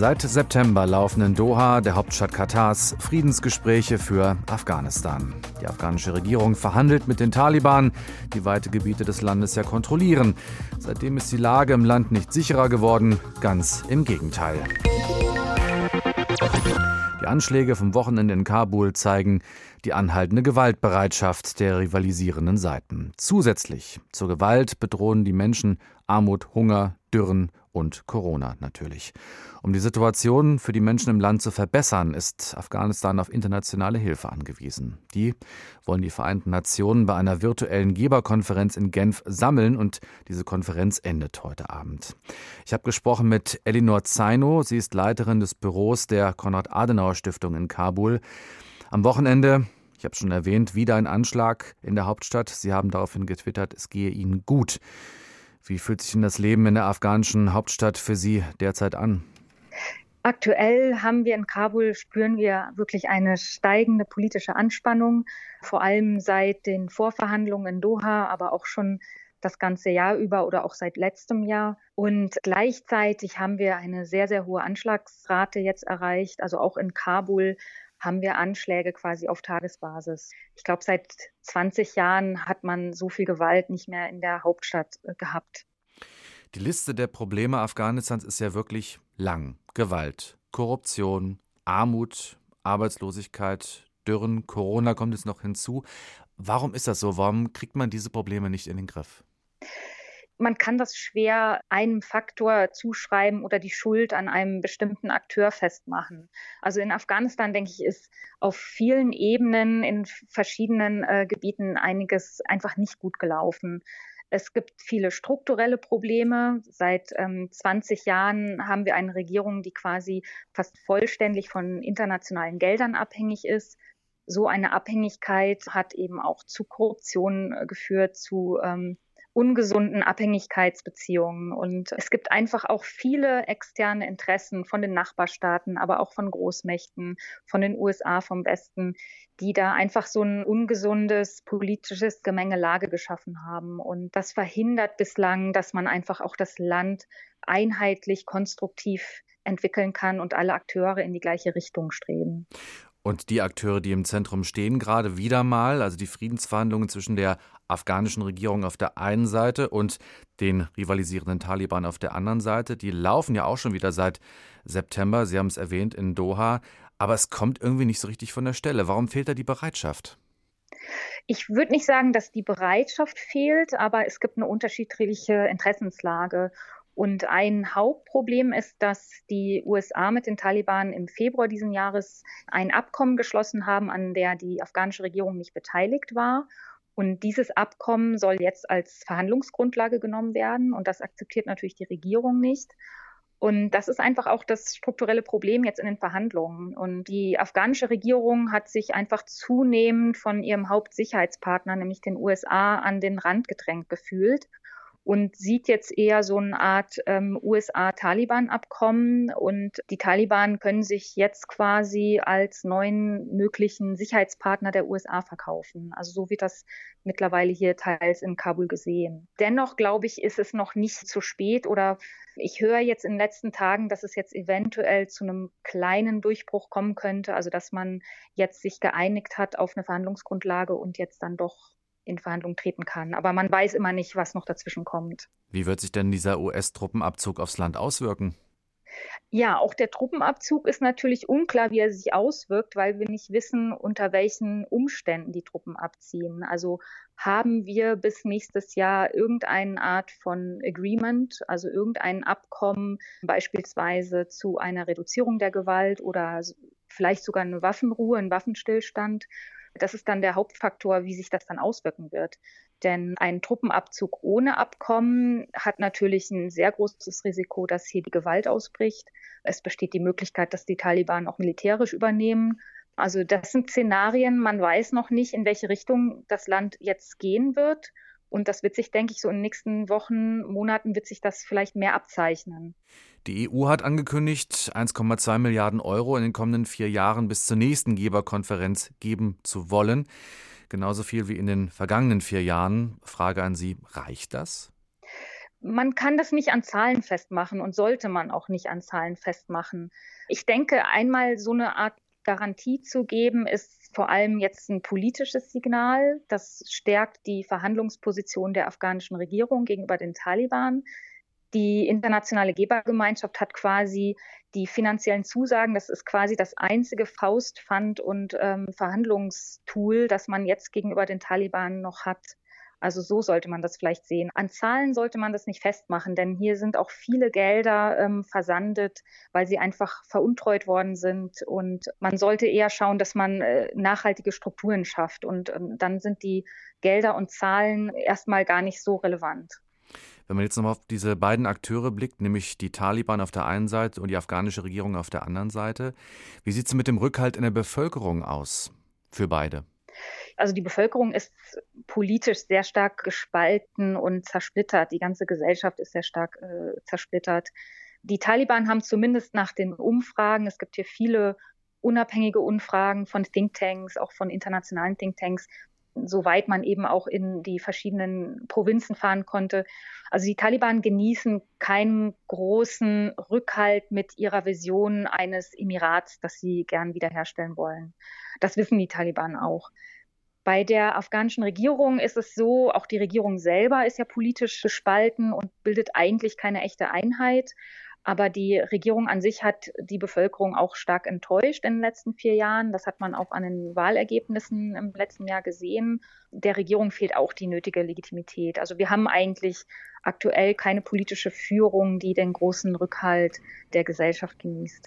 Seit September laufen in Doha, der Hauptstadt Katars, Friedensgespräche für Afghanistan. Die afghanische Regierung verhandelt mit den Taliban, die weite Gebiete des Landes ja kontrollieren. Seitdem ist die Lage im Land nicht sicherer geworden, ganz im Gegenteil. Die Anschläge vom Wochenende in Kabul zeigen die anhaltende Gewaltbereitschaft der rivalisierenden Seiten. Zusätzlich zur Gewalt bedrohen die Menschen Armut, Hunger, Dürren und Corona natürlich. Um die Situation für die Menschen im Land zu verbessern, ist Afghanistan auf internationale Hilfe angewiesen. Die wollen die Vereinten Nationen bei einer virtuellen Geberkonferenz in Genf sammeln und diese Konferenz endet heute Abend. Ich habe gesprochen mit Elinor Zaino. Sie ist Leiterin des Büros der Konrad-Adenauer-Stiftung in Kabul. Am Wochenende ich habe schon erwähnt, wieder ein Anschlag in der Hauptstadt. Sie haben daraufhin getwittert, es gehe Ihnen gut. Wie fühlt sich denn das Leben in der afghanischen Hauptstadt für Sie derzeit an? Aktuell haben wir in Kabul, spüren wir wirklich eine steigende politische Anspannung, vor allem seit den Vorverhandlungen in Doha, aber auch schon das ganze Jahr über oder auch seit letztem Jahr. Und gleichzeitig haben wir eine sehr, sehr hohe Anschlagsrate jetzt erreicht. Also auch in Kabul haben wir Anschläge quasi auf Tagesbasis. Ich glaube, seit 20 Jahren hat man so viel Gewalt nicht mehr in der Hauptstadt äh, gehabt. Die Liste der Probleme Afghanistans ist ja wirklich lang. Gewalt, Korruption, Armut, Arbeitslosigkeit, Dürren, Corona kommt jetzt noch hinzu. Warum ist das so? Warum kriegt man diese Probleme nicht in den Griff? Man kann das schwer einem Faktor zuschreiben oder die Schuld an einem bestimmten Akteur festmachen. Also in Afghanistan, denke ich, ist auf vielen Ebenen in verschiedenen äh, Gebieten einiges einfach nicht gut gelaufen. Es gibt viele strukturelle Probleme. Seit ähm, 20 Jahren haben wir eine Regierung, die quasi fast vollständig von internationalen Geldern abhängig ist. So eine Abhängigkeit hat eben auch zu Korruption äh, geführt, zu ähm, ungesunden Abhängigkeitsbeziehungen. Und es gibt einfach auch viele externe Interessen von den Nachbarstaaten, aber auch von Großmächten, von den USA, vom Westen, die da einfach so ein ungesundes politisches Gemengelage geschaffen haben. Und das verhindert bislang, dass man einfach auch das Land einheitlich, konstruktiv entwickeln kann und alle Akteure in die gleiche Richtung streben. Und die Akteure, die im Zentrum stehen, gerade wieder mal, also die Friedensverhandlungen zwischen der afghanischen Regierung auf der einen Seite und den rivalisierenden Taliban auf der anderen Seite, die laufen ja auch schon wieder seit September, Sie haben es erwähnt, in Doha, aber es kommt irgendwie nicht so richtig von der Stelle. Warum fehlt da die Bereitschaft? Ich würde nicht sagen, dass die Bereitschaft fehlt, aber es gibt eine unterschiedliche Interessenslage. Und ein Hauptproblem ist, dass die USA mit den Taliban im Februar diesen Jahres ein Abkommen geschlossen haben, an der die afghanische Regierung nicht beteiligt war. Und dieses Abkommen soll jetzt als Verhandlungsgrundlage genommen werden. Und das akzeptiert natürlich die Regierung nicht. Und das ist einfach auch das strukturelle Problem jetzt in den Verhandlungen. Und die afghanische Regierung hat sich einfach zunehmend von ihrem Hauptsicherheitspartner, nämlich den USA, an den Rand gedrängt gefühlt und sieht jetzt eher so eine Art ähm, USA-Taliban-Abkommen. Und die Taliban können sich jetzt quasi als neuen möglichen Sicherheitspartner der USA verkaufen. Also so wird das mittlerweile hier teils in Kabul gesehen. Dennoch glaube ich, ist es noch nicht zu spät oder ich höre jetzt in den letzten Tagen, dass es jetzt eventuell zu einem kleinen Durchbruch kommen könnte, also dass man jetzt sich geeinigt hat auf eine Verhandlungsgrundlage und jetzt dann doch in Verhandlungen treten kann. Aber man weiß immer nicht, was noch dazwischen kommt. Wie wird sich denn dieser US-Truppenabzug aufs Land auswirken? Ja, auch der Truppenabzug ist natürlich unklar, wie er sich auswirkt, weil wir nicht wissen, unter welchen Umständen die Truppen abziehen. Also haben wir bis nächstes Jahr irgendeine Art von Agreement, also irgendein Abkommen, beispielsweise zu einer Reduzierung der Gewalt oder vielleicht sogar eine Waffenruhe, einen Waffenstillstand. Das ist dann der Hauptfaktor, wie sich das dann auswirken wird. Denn ein Truppenabzug ohne Abkommen hat natürlich ein sehr großes Risiko, dass hier die Gewalt ausbricht. Es besteht die Möglichkeit, dass die Taliban auch militärisch übernehmen. Also das sind Szenarien, man weiß noch nicht, in welche Richtung das Land jetzt gehen wird. Und das wird sich, denke ich, so in den nächsten Wochen, Monaten wird sich das vielleicht mehr abzeichnen. Die EU hat angekündigt, 1,2 Milliarden Euro in den kommenden vier Jahren bis zur nächsten Geberkonferenz geben zu wollen. Genauso viel wie in den vergangenen vier Jahren. Frage an Sie, reicht das? Man kann das nicht an Zahlen festmachen und sollte man auch nicht an Zahlen festmachen. Ich denke, einmal so eine Art Garantie zu geben, vor allem jetzt ein politisches Signal. Das stärkt die Verhandlungsposition der afghanischen Regierung gegenüber den Taliban. Die internationale Gebergemeinschaft hat quasi die finanziellen Zusagen, das ist quasi das einzige Faustpfand und ähm, Verhandlungstool, das man jetzt gegenüber den Taliban noch hat. Also so sollte man das vielleicht sehen. An Zahlen sollte man das nicht festmachen, denn hier sind auch viele Gelder ähm, versandet, weil sie einfach veruntreut worden sind. Und man sollte eher schauen, dass man äh, nachhaltige Strukturen schafft. Und ähm, dann sind die Gelder und Zahlen erstmal gar nicht so relevant. Wenn man jetzt nochmal auf diese beiden Akteure blickt, nämlich die Taliban auf der einen Seite und die afghanische Regierung auf der anderen Seite, wie sieht es mit dem Rückhalt in der Bevölkerung aus für beide? Also die Bevölkerung ist politisch sehr stark gespalten und zersplittert. Die ganze Gesellschaft ist sehr stark äh, zersplittert. Die Taliban haben zumindest nach den Umfragen, es gibt hier viele unabhängige Umfragen von Thinktanks, auch von internationalen Thinktanks, soweit man eben auch in die verschiedenen Provinzen fahren konnte. Also die Taliban genießen keinen großen Rückhalt mit ihrer Vision eines Emirats, das sie gern wiederherstellen wollen. Das wissen die Taliban auch. Bei der afghanischen Regierung ist es so, auch die Regierung selber ist ja politisch gespalten und bildet eigentlich keine echte Einheit. Aber die Regierung an sich hat die Bevölkerung auch stark enttäuscht in den letzten vier Jahren. Das hat man auch an den Wahlergebnissen im letzten Jahr gesehen. Der Regierung fehlt auch die nötige Legitimität. Also wir haben eigentlich aktuell keine politische Führung, die den großen Rückhalt der Gesellschaft genießt.